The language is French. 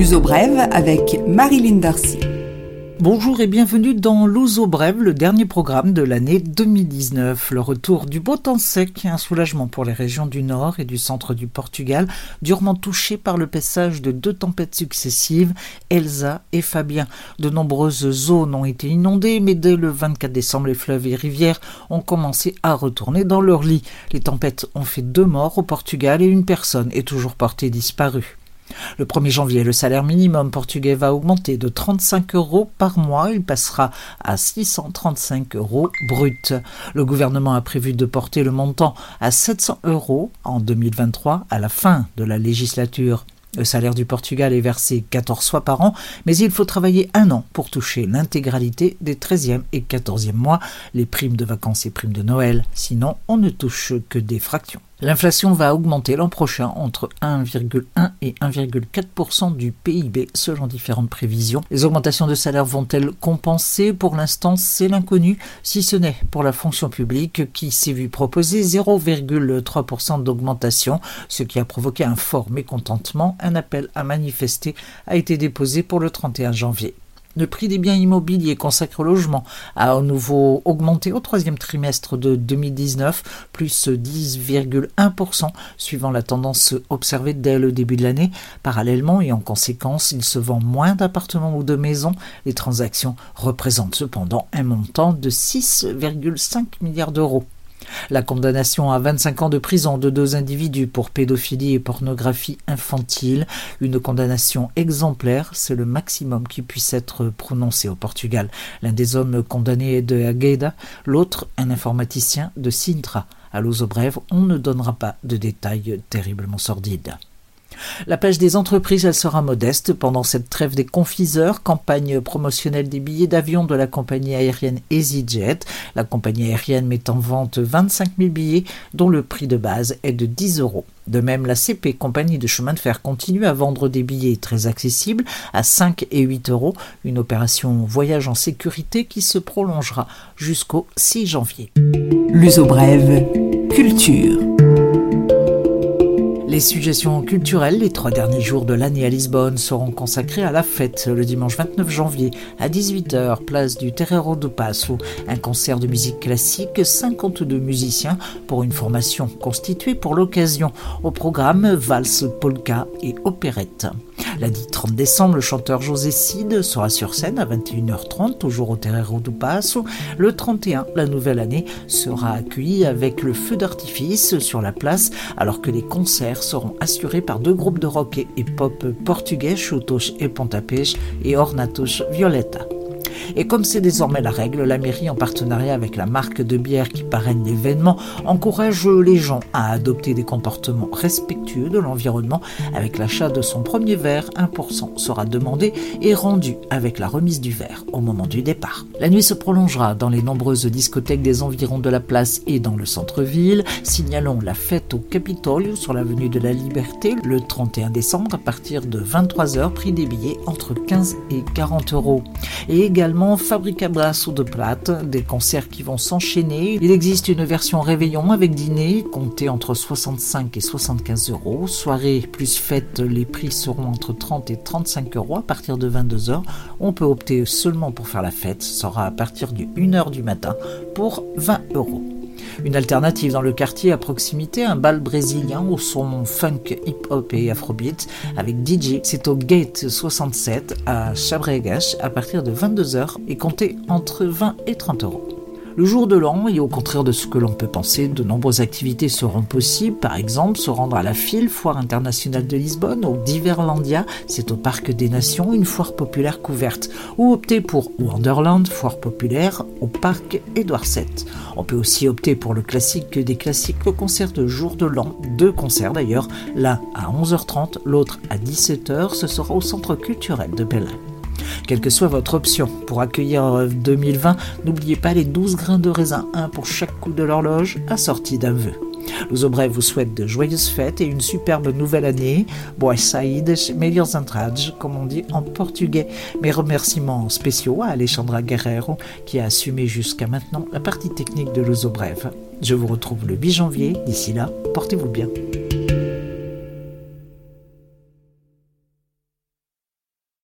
L'uso brève avec Marilyn Darcy. Bonjour et bienvenue dans l'Ouzo Brève, le dernier programme de l'année 2019. Le retour du beau temps sec, un soulagement pour les régions du nord et du centre du Portugal, durement touchées par le passage de deux tempêtes successives, Elsa et Fabien. De nombreuses zones ont été inondées, mais dès le 24 décembre, les fleuves et rivières ont commencé à retourner dans leur lit. Les tempêtes ont fait deux morts au Portugal et une personne est toujours portée disparue. Le 1er janvier, le salaire minimum portugais va augmenter de 35 euros par mois. Il passera à 635 euros brut. Le gouvernement a prévu de porter le montant à 700 euros en 2023 à la fin de la législature. Le salaire du Portugal est versé 14 fois par an, mais il faut travailler un an pour toucher l'intégralité des 13e et 14e mois, les primes de vacances et primes de Noël. Sinon, on ne touche que des fractions. L'inflation va augmenter l'an prochain entre 1,1 et 1,4% du PIB selon différentes prévisions. Les augmentations de salaire vont-elles compenser? Pour l'instant, c'est l'inconnu, si ce n'est pour la fonction publique qui s'est vu proposer 0,3% d'augmentation, ce qui a provoqué un fort mécontentement. Un appel à manifester a été déposé pour le 31 janvier. Le prix des biens immobiliers consacrés au logement a à nouveau augmenté au troisième trimestre de 2019, plus 10,1%, suivant la tendance observée dès le début de l'année. Parallèlement et en conséquence, il se vend moins d'appartements ou de maisons. Les transactions représentent cependant un montant de 6,5 milliards d'euros. La condamnation à 25 ans de prison de deux individus pour pédophilie et pornographie infantile, une condamnation exemplaire, c'est le maximum qui puisse être prononcé au Portugal. L'un des hommes condamnés est de Agueda, l'autre un informaticien de Sintra. À brève, on ne donnera pas de détails terriblement sordides. La pêche des entreprises, elle sera modeste pendant cette trêve des confiseurs, campagne promotionnelle des billets d'avion de la compagnie aérienne EasyJet. La compagnie aérienne met en vente 25 000 billets dont le prix de base est de 10 euros. De même, la CP, compagnie de chemin de fer, continue à vendre des billets très accessibles à 5 et 8 euros, une opération voyage en sécurité qui se prolongera jusqu'au 6 janvier. L'uso brève, culture. Les suggestions culturelles, les trois derniers jours de l'année à Lisbonne, seront consacrés à la fête le dimanche 29 janvier à 18h, place du Terreiro do Passo. Un concert de musique classique, 52 musiciens pour une formation constituée pour l'occasion. Au programme, valse, polka et opérette. Lundi 30 décembre, le chanteur José Cid sera sur scène à 21h30, toujours au Terreiro do Passo. Le 31, la nouvelle année, sera accueillie avec le feu d'artifice sur la place, alors que les concerts seront assurés par deux groupes de rock et pop portugais, Chutos et Pontapés et Ornatos Violeta. Et comme c'est désormais la règle, la mairie, en partenariat avec la marque de bière qui parraine l'événement, encourage les gens à adopter des comportements respectueux de l'environnement. Avec l'achat de son premier verre, 1% sera demandé et rendu avec la remise du verre au moment du départ. La nuit se prolongera dans les nombreuses discothèques des environs de la place et dans le centre-ville. Signalons la fête au Capitolio sur l'avenue de la Liberté le 31 décembre à partir de 23h, prix des billets entre 15 et 40 euros. Et également Fabrica Brasso de Plate, des concerts qui vont s'enchaîner. Il existe une version réveillon avec dîner, comptée entre 65 et 75 euros. Soirée plus fête, les prix seront entre 30 et 35 euros à partir de 22 heures. On peut opter seulement pour faire la fête, ce sera à partir de 1h du matin pour 20 euros. Une alternative dans le quartier à proximité, un bal brésilien au son funk, hip-hop et afrobeat avec DJ. C'est au Gate 67 à Chabregas à partir de 22h et comptez entre 20 et 30 euros. Le jour de l'an, et au contraire de ce que l'on peut penser, de nombreuses activités seront possibles. Par exemple, se rendre à la FIL, Foire internationale de Lisbonne, au Diverlandia, c'est au Parc des Nations, une foire populaire couverte. Ou opter pour Wonderland, foire populaire, au Parc Édouard VII. On peut aussi opter pour le classique des classiques, le concert de jour de l'an, deux concerts d'ailleurs, l'un à 11h30, l'autre à 17h, ce sera au Centre culturel de Belin. Quelle que soit votre option pour accueillir 2020, n'oubliez pas les 12 grains de raisin, un pour chaque coup de l'horloge, assorti d'un vœu. L'Osobrev vous souhaite de joyeuses fêtes et une superbe nouvelle année. Boas saídas, meilleurs entrades, comme on dit en portugais. Mes remerciements spéciaux à Alexandra Guerrero qui a assumé jusqu'à maintenant la partie technique de l'Osobrev. Je vous retrouve le 8 janvier. D'ici là, portez-vous bien.